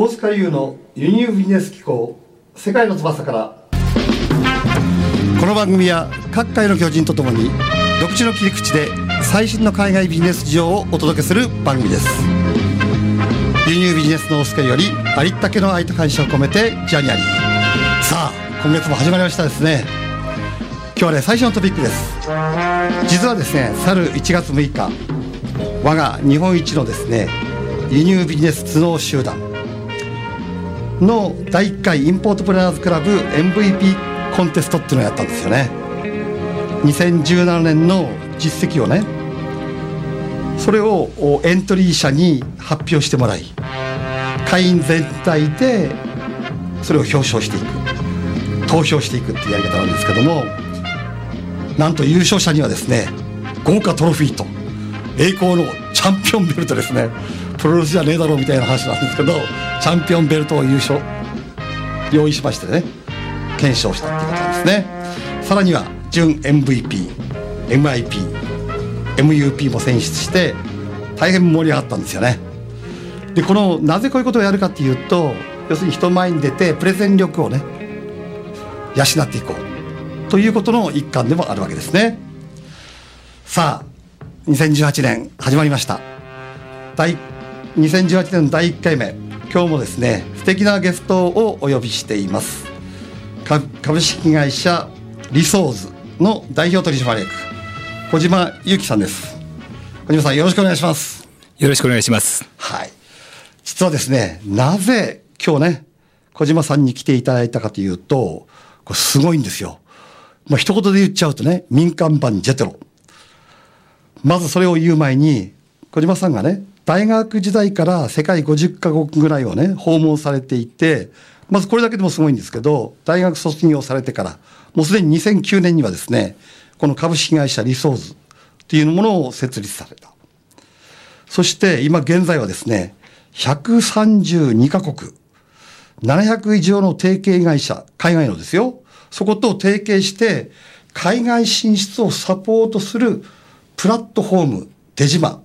大塚優の輸入ビジネス機構世界の翼から。この番組は各界の巨人とともに独自の切り口で最新の海外ビジネス事情をお届けする番組です。輸入ビジネスの大塚よりありったけの愛と感謝を込めてジャニアリさあ今月も始まりましたですね。今日はね最初のトピックです。実はですね去る1月6日我が日本一のですね輸入ビジネス頭脳集団の第1回インポートプランナーズクラブ MVP コンテストっていうのをやったんですよね。2017年の実績をねそれをエントリー者に発表してもらい会員全体でそれを表彰していく投票していくっていうやり方なんですけどもなんと優勝者にはですね豪華トロフィーと栄光のチャンピオンベルトですね。プロレスじゃねえだろうみたいな話なんですけどチャンピオンベルトを優勝用意しましてね検証したってことですね。さらには準 MVPMIPMUP も選出して大変盛り上がったんですよね。でこのなぜこういうことをやるかっていうと要するに人前に出てプレゼン力をね養っていこう。ということの一環でもあるわけですね。さあ2018年始まりました。第2018年の第1回目今日もですね素敵なゲストをお呼びしています。株式会社リソーズの代表取締役小島裕樹さんです。小島さんよろしくお願いします。よろしくお願いします。はい。実はですねなぜ今日ね小島さんに来ていただいたかというとこれすごいんですよ。まあ一言で言っちゃうとね民間版ジェトロ。まずそれを言う前に小島さんがね大学時代から世界50カ国ぐらいをね訪問されていてまずこれだけでもすごいんですけど大学卒業されてからもうすでに2009年にはですねこの株式会社リソーズっていうものを設立された。そして今現在はですね132カ国700以上の提携会社海外のですよ。そこと提携して海外進出をサポートするプラットフォーム出島。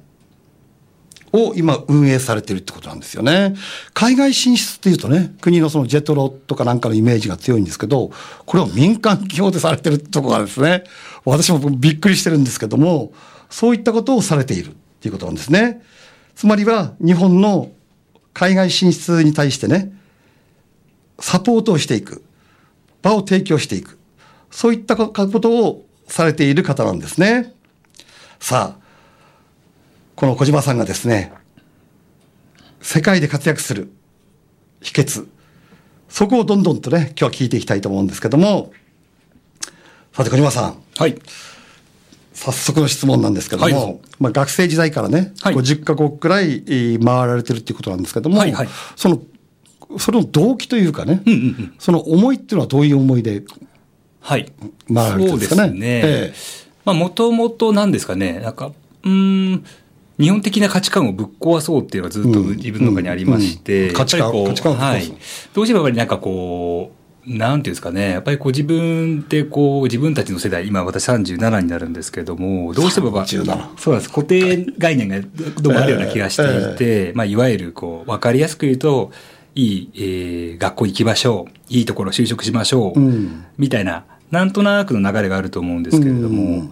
を今運営されてるってことなんですよね。海外進出っていうとね、国のそのジェトロとかなんかのイメージが強いんですけど、これを民間企業でされてるってところがですね、私もびっくりしてるんですけども、そういったことをされているっていうことなんですね。つまりは日本の海外進出に対してね、サポートをしていく。場を提供していく。そういったことをされている方なんですね。さあ、この小島さんがですね、世界で活躍する秘訣、そこをどんどんとね、今日は聞いていきたいと思うんですけども、さて小島さん。はい。早速の質問なんですけども、はい、まあ学生時代からね、はい、50カ国くらい回られてるっていうことなんですけども、はいはい、その、その動機というかね、うんうんうん、その思いっていうのはどういう思いで、はい。回られてるんですかね？そうですね。もともとなんですかね、なんか、うん、日本的な価値観をぶっ壊そうっていうのがずっと自分の中にありまして、価値観価値観はい。どうしてもやっぱりなんかこう、なんていうんですかね、やっぱりこう自分ってこう自分たちの世代、今私37になるんですけども、どうしてもそうなんです、固定概念がどうもあるような気がしていて、まあいわゆるこう、わかりやすく言うと、いい、えー、学校行きましょう、いいところ就職しましょう、うん、みたいな、なんとなくの流れがあると思うんですけれども、うん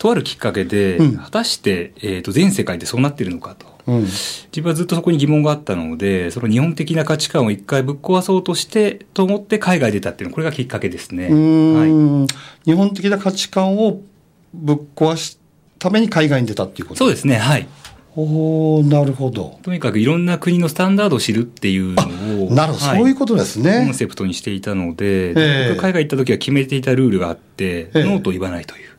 とあるきっかけで、うん、果たして、えーと、全世界でそうなっているのかと、うん、自分はずっとそこに疑問があったのでその日本的な価値観を一回ぶっ壊そうとしてと思って海外出たっていうのこれがきっかけですね、はい、日本的な価値観をぶっ壊すために海外に出たっていうこと？そうですね。はい。おなるほど。とにかくいろんな国のスタンダードを知るっていうのを。なるほど、はい、そういうことですね。コンセプトにしていたので、僕海外行った時は決めていたルールがあって、ノーと言わないという。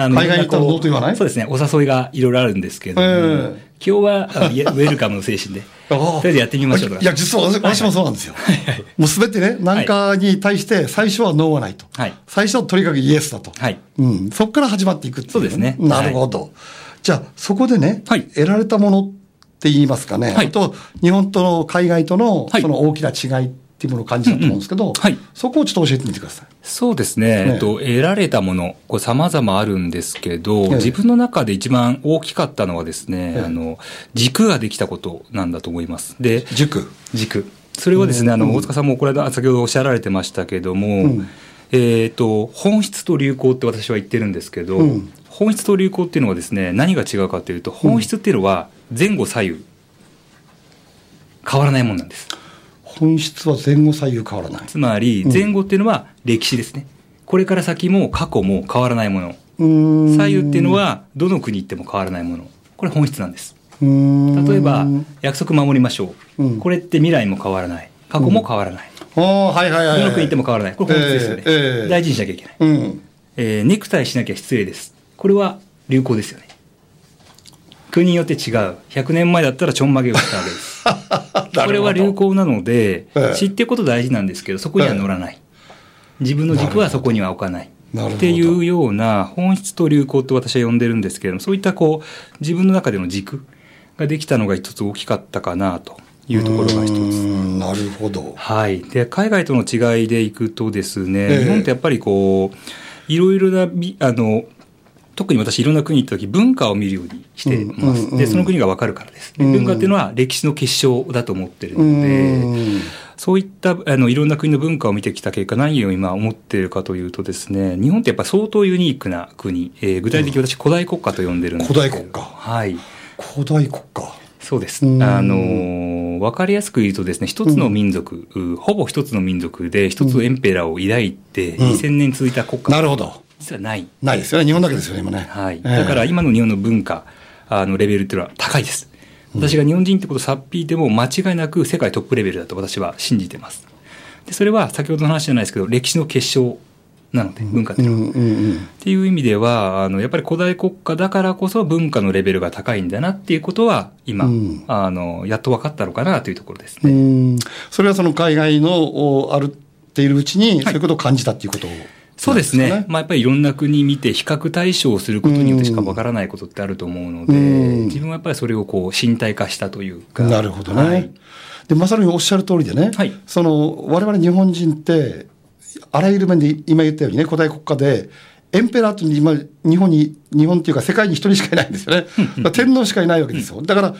あの海外に行ったらどうと言わない？そうですね、お誘いがいろいろあるんですけども、えー、今日はウェルカムの精神で、とりあえずやってみましょういや、実は私,、私もそうなんですよ。はいはい、もうすべてね、何かに対して最初はノーはないと。はい、最初はとにかくイエスだと。はい、うん、そこから始まっていくっていう、ね、そうですね。なるほど。はい、じゃあ、そこでね、はい、得られたものって言いますかね、はい、あと、日本との海外とのその大きな違いっっていうものを感じたと思うんですけど、うんうん、はい、そこをちょっと教えてみてください。そうですね。ね。えっと、得られたもの、これ様々あるんですけど、ええ、自分の中で一番大きかったのはですね、え、あの、軸ができたことなんだと思います。で、軸。軸。それはですね、あの、大塚さんもこれ先ほどおっしゃられてましたけども、うん、えっ、ー、と、本質と流行って私は言ってるんですけど、うん、本質と流行っていうのはですね、何が違うかというと、本質っていうのは前後左右、変わらないもんなんです。本質は前後左右変わらない。つまり、前後っていうのは歴史ですね。これから先も過去も変わらないもの。左右っていうのは、どの国行っても変わらないもの。これ本質なんです。例えば、約束守りましょう、うん、これって未来も変わらない。過去も変わらない。うん、はいはいはい、どの国行っても変わらない。これ本質ですよね。えーえー、大事にしなきゃいけない、うん、えー、ネクタイしなきゃ失礼です。これは流行ですよね。国によって違う。100年前だったらちょんまげをしたわけです。これは流行なので、知ってこと大事なんですけど、そこには乗らない。自分の軸はそこには置かない。っていうような本質と流行と私は呼んでるんですけれども、そういったこう、自分の中での軸ができたのが一つ大きかったかなというところが一つ。なるほど。はい。で、海外との違いでいくとですね、えー、日本ってやっぱりこう、いろいろな、あの、特に私いろんな国行った時文化を見るようにしてます。で、その国がわかるからです。文化っていうのは歴史の結晶だと思ってるので、そういったあのいろんな国の文化を見てきた結果、何を今思っているかというとですね、日本ってやっぱ相当ユニークな国、えー、具体的に私古代国家と呼んでるんです古代国家。はい。古代国家。そうです。あの、わかりやすく言うとですね、一つの民族、うん、ほぼ一つの民族で一つのエンペラーを抱いて、2000年続いた国家、うん、なるほど。実はない。ないですよね。日本だけですよね、今ね。はい。だから今の日本の文化、あの、レベルっていうのは高いです。私が日本人ってことをさっぴいても間違いなく世界トップレベルだと私は信じてます。でそれは先ほどの話じゃないですけど、歴史の結晶なので、文化っていうのは。っていう意味では、あの、やっぱり古代国家だからこそ文化のレベルが高いんだなっていうことは、今、うん、あの、やっと分かったのかなというところですね。それはその海外のあるっているうちに、そういうことを感じたっていうことを、そうですね。まあやっぱりいろんな国見て比較対象をすることによってしかわからないことってあると思うので、自分はやっぱりそれをこう身体化したというか。なるほどね。はい、で、まさにおっしゃる通りでね、はい、その、我々日本人って、あらゆる面で今言ったようにね、古代国家で、エンペラーって今、日本に、日本っていうか世界に一人しかいないんですよね。天皇しかいないわけですよ。だから、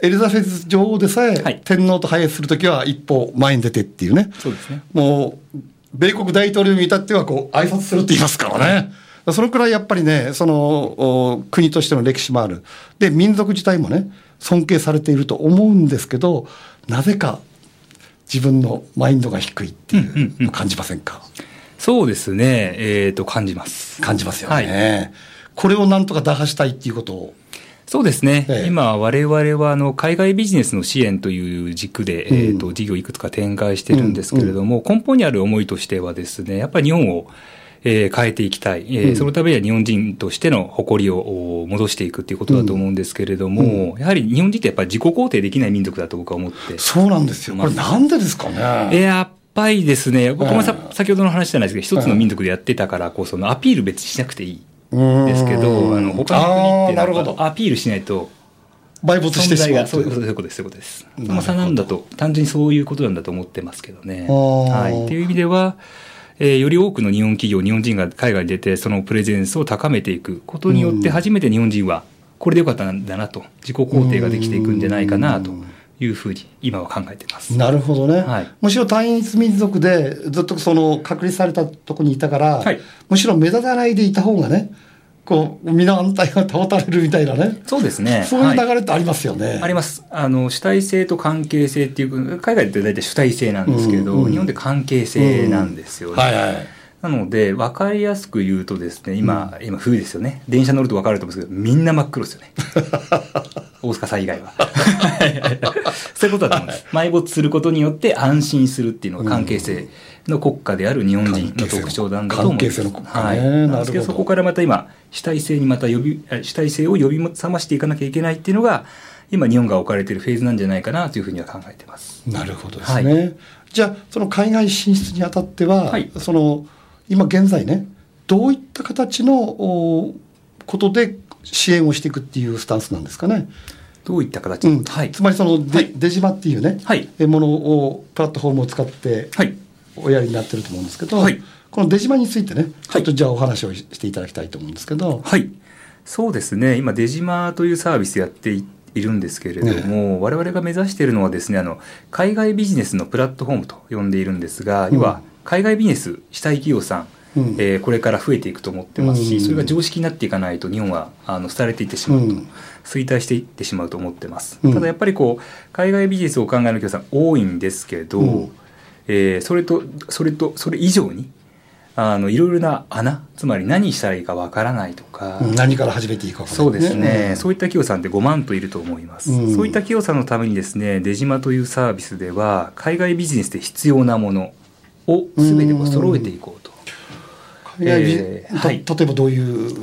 エリザベス女王でさえ、天皇と拝謁するときは一歩前に出てっていうね。そうですね。もう、米国大統領に至ってはこう、挨拶するって言いますからね。そのくらいやっぱりね、その、国としての歴史もある。で、民族自体もね、尊敬されていると思うんですけど、なぜか自分のマインドが低いっていうの感じませんか、そうですね、えっ、ー、と、感じます。感じますよね、はい。これをなんとか打破したいっていうことを。そうですね。ええ、今、我々は、あの、海外ビジネスの支援という軸で、うん、えっ、ー、と、事業いくつか展開してるんですけれども、うん。うん、根本にある思いとしてはですね、やっぱり日本を、えー、変えていきたい、えー、うん、そのためには日本人としての誇りを戻していくっていうことだと思うんですけれども、うん。うん、やはり日本人ってやっぱり自己肯定できない民族だと僕は思って。そうなんですよ、これ、なんでですかね。やっぱりですね、僕もさ、先ほどの話じゃないですけど、一つの民族でやってたからこそのアピール別にしなくていいですけど、あの他の国ってアピールしないと。埋没してしまうそういうことです、そういうことです。その差なんだと、単純にそういうことなんだと思ってますけどね。はい。っていう意味では、えー、より多くの日本企業、日本人が海外に出て、そのプレゼンスを高めていくことによって、初めて日本人は、これでよかったんだなと、自己肯定ができていくんじゃないかなと。いうふうに今は考えてます。なるほどね。はい、むしろ単一民族でずっとその隔離されたとこにいたから、はい、むしろ目立たないでいた方がね、こう、皆安泰が保たれるみたいなね。そうですね。そういう流れってありますよね。はい、あります。あの、主体性と関係性っていう、海外って大体主体性なんですけど、うんうん、日本で関係性なんですよね。うん、はいはい。なので、分かりやすく言うとですね、今、うん、今冬ですよね。電車乗ると分かると思うんですけど、みんな真っ黒ですよね。大塚さん以外は。そういうことだと思うんです。埋没することによって安心するっていうのが関係性の国家である日本人の特徴なんだと思います。関係性の国家、ね、はい。なんですけど、そこからまた今、主体性にまた呼び、主体性を呼び覚ましていかなきゃいけないっていうのが、今日本が置かれているフェーズなんじゃないかなというふうには考えてます。なるほどですね。はい、じゃあ、その海外進出にあたっては、はい、その、今現在ね、どういった形のことで支援をしていくっていうスタンスなんですかね。どういった形、うんはい。つまりそのデ,、はいデジマっていうね、はいえものをプラットフォームを使ってはい。おやりになってると思うんですけど、はいこのデジマについてねちょっとじゃあお話をししていただきたいと思うんですけど、はい。そうですね。今、デジマというサービスやっていいるんですけれども、我々が目指しているのはですね、あの、海外ビジネスのプラットフォームと呼んでいるんですが、うん要は、海外ビジネスしたい企業さん、うん。えーこれから増えていくと思ってますし、うん。それが常識になっていかないと日本はあの廃れていってしまうと、うん。衰退していってしまうと思ってます、うん。ただやっぱりこう海外ビジネスをお考えの企業さん多いんですけど、うん。えーそれとそれとそれ以上にあのいろいろな穴つまり何したらいいかわからないとか、うん。何から始めていいか分からそうですね、ん。そういった企業さんって5万といると思います、うん。そういった企業さんのためにですね出島というサービスでは海外ビジネスで必要なものを全てこう揃えていこうと、例えばどういう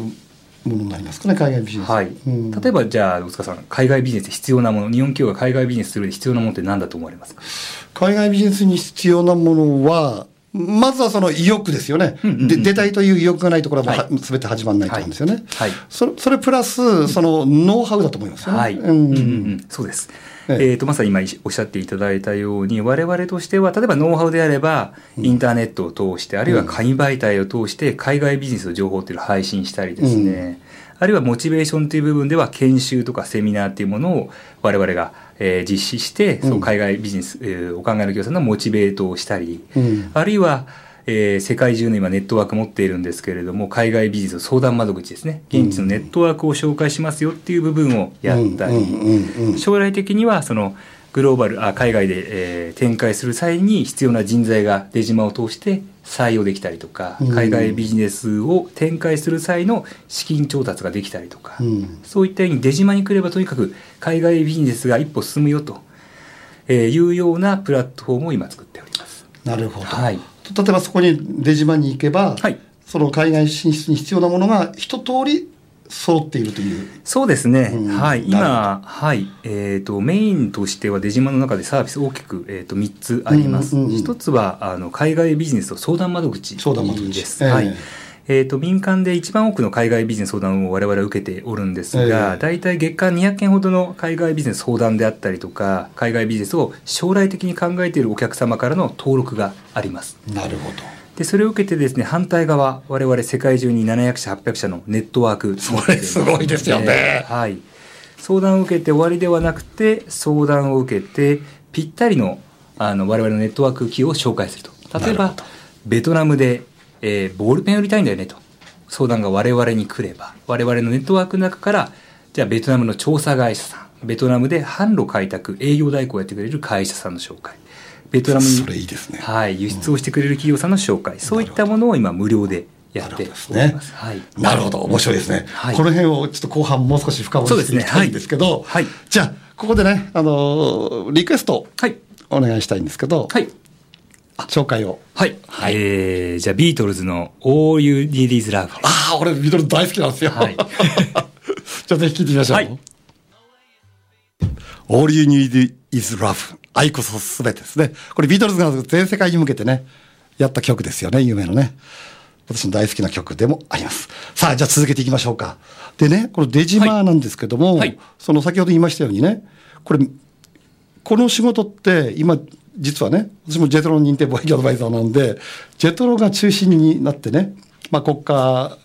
ものになりますかね海外ビジネス、はい。うん。例えばじゃあ大塚さん海外ビジネスで必要なもの日本企業が海外ビジネスする必要なものって何だと思われます？か海外ビジネスに必要なものはまずはその意欲ですよね、うんうんうんで出たいという意欲がないところはははい。全て始まらないと思うんですよね、はい。それそれプラスそのノウハウだと思いますよね、はい、うん。うんうんうん。そうです。えええ。ー、とまさに今おっしゃっていただいたように我々としては例えばノウハウであればインターネットを通して、あるいは紙媒体を通して海外ビジネスの情報っていうのを配信したりですね、あるいはモチベーションという部分では研修とかセミナーっていうものを我々が、えー実施して、そう海外ビジネス、えーお考えの企業さんのモチベートをしたり、うん。あるいは、えー世界中の今ネットワーク持っているんですけれども海外ビジネスの相談窓口ですね。現地のネットワークを紹介しますよっていう部分をやったり、将来的にはそのグローバルあ海外で、えー展開する際に必要な人材が出島を通して採用できたりとか、うん。海外ビジネスを展開する際の資金調達ができたりとか、うん。そういったように出島に来ればとにかく海外ビジネスが一歩進むよとえーいうようなプラットフォームを今作っております。なるほど、はい。例えばそこに出島に行けば、はい。その海外進出に必要なものが一通り揃っているという。そうですね、うん。はい、今、はい。えー、とメインとしては出島の中でサービス大きく、えー、と3つあります、うんうんつはあの海外ビジネスと相談窓口相談窓口。です、ええ。はいえー、と民間で一番多くの海外ビジネス相談を我々は受けておるんですが、ええ大体月間200件ほどの海外ビジネス相談であったりとか海外ビジネスを将来的に考えているお客様からの登録があります。なるほど。でそれを受けてですね反対側我々世界中に700社800社のネットワークそれすごいですよね。はい、相談を受けて終わりではなくて相談を受けてぴったりのあの我々のネットワーク企業を紹介すると。例えばベトナムで、えーボールペン売りたいんだよねと。相談が我々に来れば。我々のネットワークの中からじゃあベトナムの調査会社さん。ベトナムで販路開拓営業代行をやってくれる会社さんの紹介。ベトナムにそれいいですね。はい、輸出をしてくれる企業さんの紹介、そういったものを今無料でやっております。なるほどですはい。なるほど。面白いですね、はい。この辺をちょっと後半もう少し深掘りしていきたいんですけど。はい。はい。じゃあここでねあのリクエストはい。お願いしたいんですけど、はい。紹介を。はい。えー、じゃあビートルズの All You Need Is Love。ああ俺ビドル大好きなんですよ、はい。じゃあぜひ聞いてみましょう、はい。All You Need Is Love 愛こそすべてですね。これビートルズが全世界に向けてねやった曲ですよね有名なね。私の大好きな曲でもあります。さあじゃあ続けていきましょうか。でねこのデジマーなんですけども、はい。はい。その先ほど言いましたようにねこれこの仕事って今実はね私もジェトロ認定貿易アドバイザーなんでジェトロが中心になってね、まあ、国家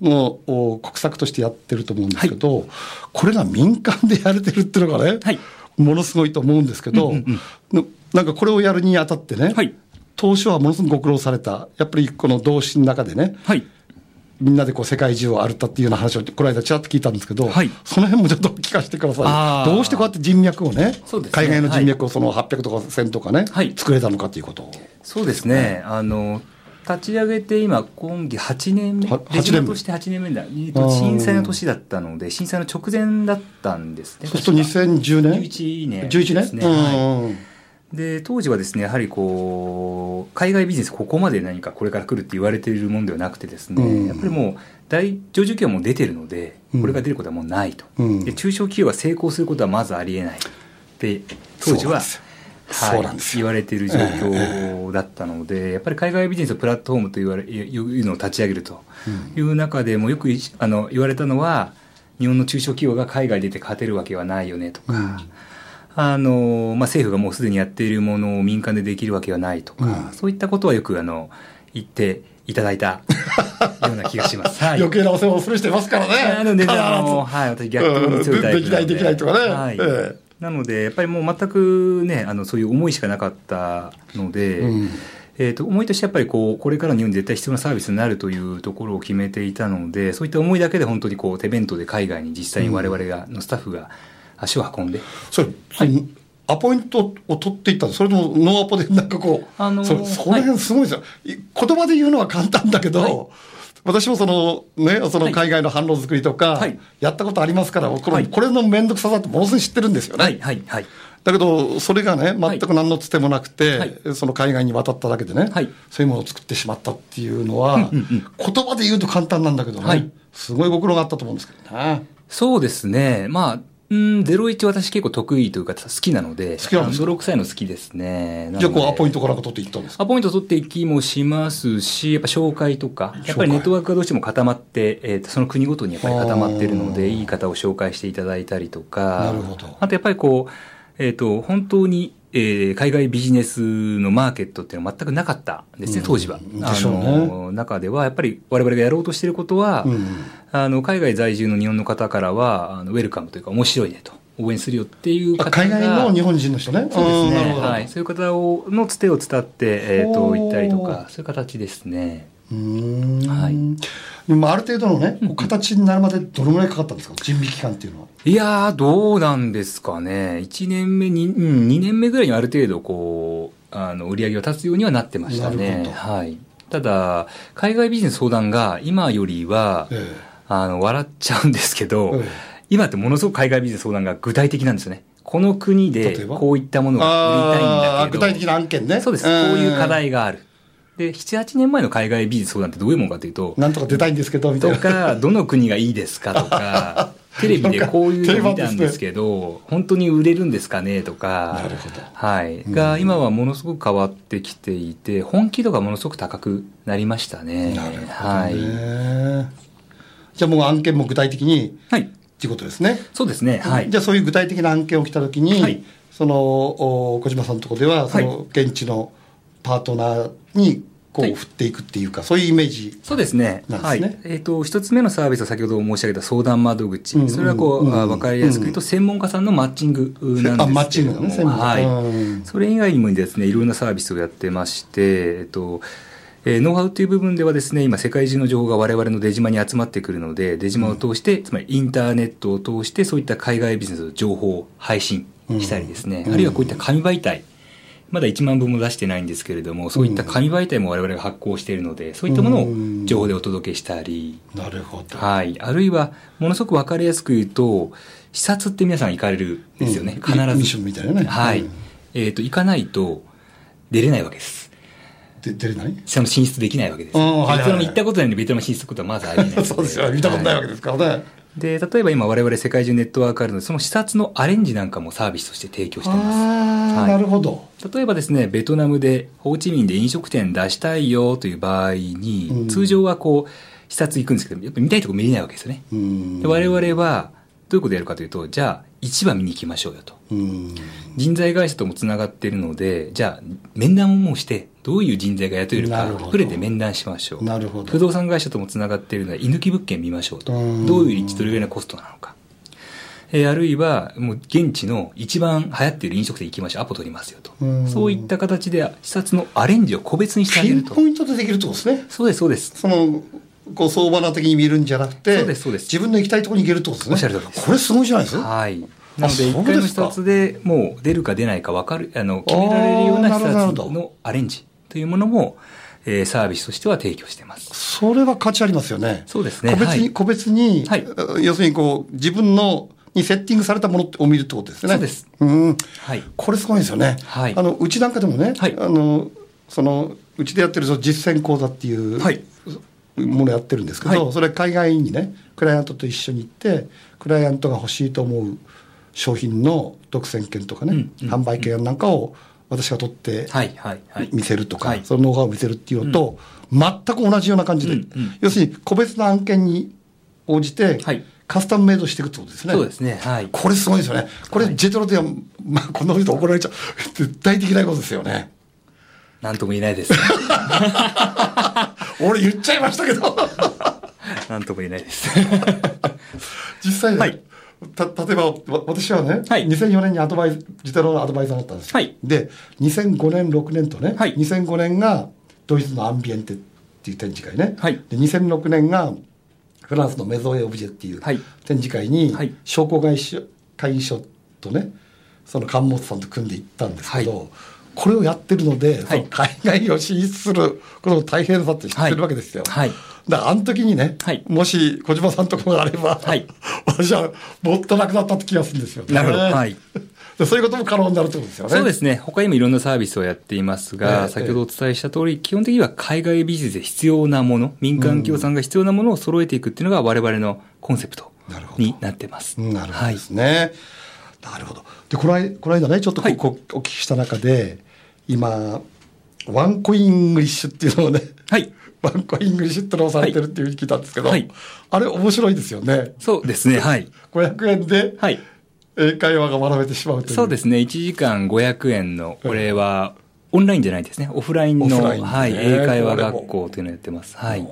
のお国策としてやってると思うんですけど、これが民間でやれてるっていうのがね、はい。ものすごいと思うんですけど、うんうんのなんかこれをやるにあたってね、はい。当初はものすごくご苦労されたやっぱりこの同志の中でねはい。みんなでこう世界中を歩ったっていうような話をこの間ちらっと聞いたんですけど、はいその辺もちょっと聞かせてください。どうしてこうやって人脈をねね海外の人脈をその800とか1000とかね、はい作れたのかということを。そうですね。あの、立ち上げて今、今期8年目。はデジ8年目マとして8年目だ。えっと震災の年だったので、震災の直前だったんですね。そうすると2010年？11年11ですね。年、はいうんで当時はですねやはりこう海外ビジネスここまで何かこれから来るって言われているものではなくてですね、うん。やっぱりもう大上場企業も出てるのでうん。これが出ることはもうないと、うん。で中小企業が成功することはまずありえない。って当時ははい、言われている状況だったので、やっぱり海外ビジネスのプラットフォームと言われいうのを立ち上げるという中でもよくいあの言われたのは日本の中小企業が海外出て勝てるわけはないよねとか、あのまあ、政府がもうすでにやっているものを民間でできるわけはないとか、うん。そういったことはよくあの言っていただいたような気がします。はい。余計なお世話をする人いますからね。あのね、必ず。あの、はい、私逆境に強いタイプなので。きないできないとかね。はい。ええ。なので、やっぱりもう全くね、あの、そういう思いしかなかったので、うん。えっ、と、思いとしてやっぱりこう、これからの日本に絶対必要なサービスになるというところを決めていたので、そういった思いだけで本当にこう、手弁当で海外に実際に我々が、のスタッフが足を運んで、それ、そのアポイントを取っていった。のそれともノーアポでなんかこう、あのーそその辺すごいですよ、い言葉で言うのは簡単だけど、はい。私もそのね、そのはい。海外の販路作りとか、はい。やったことありますから、これ,、はい。これの面倒くささってものすごい知ってるんですよね。はい、はい、はい。だけど、それがね、全く何のつてもなくて、はい。その海外に渡っただけでね、はい。そういうものを作ってしまったっていうのは、うんうんうん。言葉で言うと簡単なんだけどね、はい。すごいご苦労があったと思うんですけどね。そうですね。まあ、うん、01私結構得意というか好きなので、好きなんです泥臭いの好きですね。じゃあ、こう、アポイントトからか取っていったんですか？アポイント取っていきもしますし、やっぱ紹介とか、やっぱりネットワークがどうしても固まって、えーとその国ごとにやっぱり固まっているので、いい方を紹介していただいたりとか、なるほど。あとやっぱりこう、えっ、と、本当に、えー海外ビジネスのマーケットっていうのは全くなかったんですね、うん当時は。うねあの中では、やっぱり我々がやろうとしていることは、うんあの、海外在住の日本の方からは、あのウェルカムというか面白いねと、応援するよっていう方海外の日本人の人ね。そうですね。はい。そういう方を、のつてを伝って、えっ、と、ほう行ったりとか、そういう形ですね。うーんはいでもある程度のね、形になるまでどのぐらいかかったんですか、準備期間っていうのは。いやー、どうなんですかね。1年目に、うん、2年目ぐらいにある程度、こう、あの、売り上げを立つようにはなってましたなるね。ほどはい。ただ、海外ビジネス相談が今よりは、えあの、笑っちゃうんですけど、ええ今ってものすごく海外ビジネス相談が具体的なんですよね。この国でこういったものが売りたいんだけど。具体的な案件ね。そうです。こういう課題がある。で、7、8年前の海外ビジネス相談ってどういうものかというと、なんとか出たいんですけど、みたいな。とか、どの国がいいですかとか、テレビでこういうの見たんですけど、本当に売れるんですかねとか、なるほどはい。うんが、今はものすごく変わってきていて、本気度がものすごく高くなりましたね。なるほどね。はい。じゃあもう案件も具体的にはい。っていうことですね。そうですね。はい。じゃあそういう具体的な案件を来たときに、はいそのお小島さんのところでは、その現地のパートナーにこはいう振っていくっていうか、そういうイメージ。そうですね。はい。えっ、と、一つ目のサービスは先ほど申し上げた相談窓口。うんうんそれはこう、うんうんあわかりやすく言うと、専門家さんのマッチングなんですけマッチングはい。うんそれ以外にもですね、いろんなサービスをやってまして、えっと、えーノウハウという部分ではですね、今世界中の情報が我々の出島に集まってくるので、出島を通して、つまりインターネットを通して、そういった海外ビジネスの情報を配信したりですね、うんあるいはこういった紙媒体、まだ1万部も出してないんですけれども、そういった紙媒体も我々が発行しているので、そういったものを情報でお届けしたり、なるほど。はい。あるいは、ものすごくわかりやすく言うと、視察って皆さん行かれるんですよね。うん必ず。ミッションみたいなねはい。うんえっ、と、行かないと出れないわけです。で出れない？その進出できないわけです。ベトナム行ったことないのにベトナム進出することはまずありえない。そうですよ。見たことないわけですからね。で、例えば今我々世界中ネットワークあるので、その視察のアレンジなんかもサービスとして提供しています。ああ、はいなるほど。例えばですね、ベトナムで、ホーチミンで飲食店出したいよという場合に、うん通常はこう、視察行くんですけど、やっぱ見たいとこ見れないわけですよね。うんで我々は、どういうことやるかというと、じゃあ、市場見に行きましょうよと。うん人材会社ともつながっているので、じゃあ、面談をもうして、どういう人材が雇えるか触れて面談しましょう。なるほど不動産会社ともつながっているので、居抜き物件見ましょうと。うんどういう立地、どれぐらいのコストなのか。えーあるいは、もう現地の一番流行っている飲食店行きましょう。アポ取りますよとうん。そういった形で、視察のアレンジを個別にしてあげると。ピンポイントでできるってことですね。そうです、そうです。その、こう相場な的に見るんじゃなくて、そうですそうです自分の行きたいところに行けるってことですね。おっしゃる通りですこれすごいじゃないですか。はい。なので、一回の視察でもう出るか出ないか分かる、あの、決められるような視察のアレンジというものも、えーサービスとしては提供しています。それは価値ありますよね。そうですね個別に、はい個別に、はい要するにこう、自分の、にセッティングされたものを見るってことですね。そうです。うん。はい。これすごいですよね。はいあの、うちなんかでもね、はいあの、その、うちでやってる実践講座っていう、はいものやってるんですけど、はいそれ海外にね、クライアントと一緒に行って、クライアントが欲しいと思う商品の独占権とかね、うんうん販売権なんかを私が取ってはい、はい、はい。見せるとか、はいそのノウハウを見せるっていうのと、全く同じような感じで、うんうん要するに個別の案件に応じて、はいカスタムメイドしていくってことですね。そうですね。はい。これすごいですよね。これ、ジェトロでは、まあ、こんなこと怒られちゃう。絶対できないことですよね。なんとも言えないです。俺言っちゃいましたけど。なんとも言えないです。実際ね、はい。た例えばわ私はね、はい。2004年にアドバイジテロのアドバイザーだったんですよ、はい。で2005年6年とね、はい。2005年がドイツのアンビエンテっていう展示会ね、はい。で2006年がフランスのメゾーエ・オブジェっていうはい。展示会に、はい。商工会議所とねその関本さんと組んで行ったんですけど、はいこれをやってるので、はい海外を進出するこの大変さって知ってるわけですよ。はいだからあの時にね、はいもし小島さんとこがあれば、はい私はもっとなくなったって気がするんですよ、ね。なるほどはい でそういうことも可能になるってことですよね。そうですね。他にもいろんなサービスをやっていますが、ええ先ほどお伝えした通り、基本的には海外ビジネスで必要なもの、民間企業さんが必要なものを揃えていくっていうのが我々のコンセプトなるほどになってます。うんなるほどはいですね。なるほど。で、この間この間ね、ちょっとこ、はいこお聞きした中で、今、 One Coin English っていうのをね、はい。One Coin English ってのをされてるっていうふうに聞いたんですけど、はいあれ面白いですよね。そうですね。はい。500円ではい。英会話が学べてしまうという。そうですね。1時間500円の、これは、オンラインじゃないですね。オフラインの、ンでねはい、英会話学校というのをやってます。はい。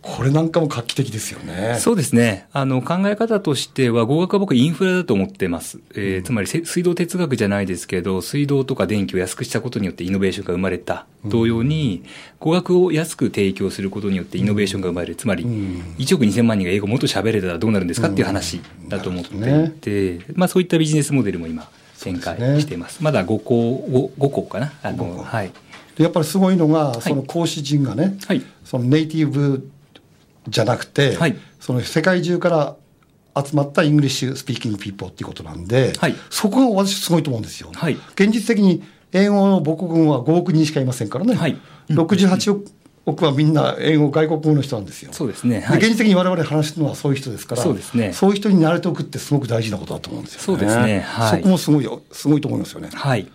これなんかも画期的ですよね。そうですね。あの、考え方としては、語学は僕インフラだと思ってます。えーつまりせ、水道哲学じゃないですけど、水道とか電気を安くしたことによってイノベーションが生まれた。同様に、語学を安く提供することによってイノベーションが生まれる。つまり、1億2000万人が英語もっと喋れたらどうなるんですかっていう話だと思っていて、まあそういったビジネスモデルも今、展開しています。まだ5校、5, 校かなあの、はい。でやっぱりすごいのが、いその講師陣がね、はい。そのネイティブじゃなくて、はいその世界中から集まった English speaking people っていうことなんで、はいそこが私すごいと思うんですよ。はい現実的に英語の母国語は5億人しかいませんからね、はい68億はみんな英語外国語の人なんですよ。そうですね。ではい。現実的に我々話すのはそういう人ですからそうですねそういう人に慣れておくってすごく大事なことだと思うんですよね。そうですねはいそこもすごいよすごいと思いますよね。はい。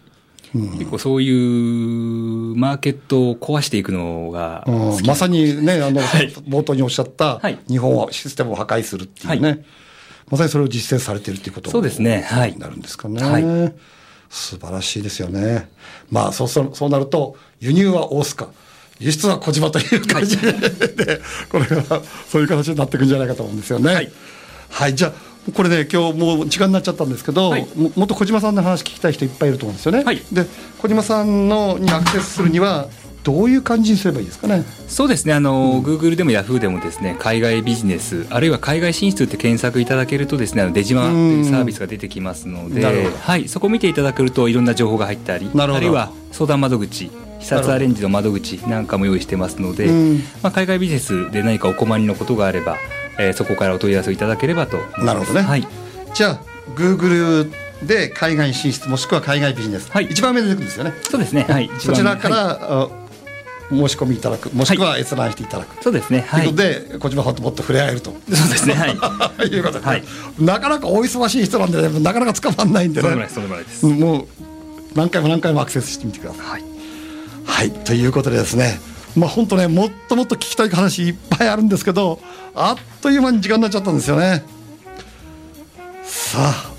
結構そういうマーケットを壊していくのがうん。まさにね、あの、はい。冒頭におっしゃった、はい。日本はシステムを破壊するっていうね、はまさにそれを実践されているということそうですね。はい。になるんですかね。はい。素晴らしいですよね。まあ、そうそうそうなると、輸入は大須賀、輸出は小島という感じで、これがそういう形になっていくんじゃないかと思うんですよね。はい。はい、じゃあ、これね、今日もう時間になっちゃったんですけど、はい。ももっと小島さんの話聞きたい人いっぱいいると思うんですよね。はい。で、小島さんのにアクセスするには、どういう感じにすればいいですかね？そうですね。あの、Google でも Yahoo でもですね海外ビジネスあるいは海外進出って検索いただけるとですねあのデジマというサービスが出てきますので、なるほど。はい、そこを見ていただけるといろんな情報が入ったりなるほど。あるいは相談窓口視察アレンジの窓口なんかも用意してますので、うん。まあ、海外ビジネスで何かお困りのことがあれば、えーそこからお問い合わせいただければとなるほどね。はい、じゃあ、Google で海外進出もしくは海外ビジネス、はい。一番目に出てくるんですよね。そうですね、はい、そちらかはい。申し込みいただく、もしくは閲覧していただく。そうですね、とはい。いうことで、小島さんともっと触れ合えると。そうですね、はい。いうことで、はい。なかなかお忙しい人なんでね、なかなか捕まんないんでね。とんでもないです、もう何回も何回もアクセスしてみてください。はい、はい、ということでですね、まあ本当ね、もっともっと聞きたい話いっぱいあるんですけど、あっという間に時間になっちゃったんですよね。さあ、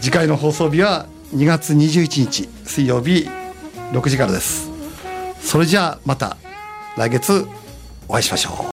次回の放送日は2月21日水曜日6時からです。それじゃあまた来月お会いしましょう。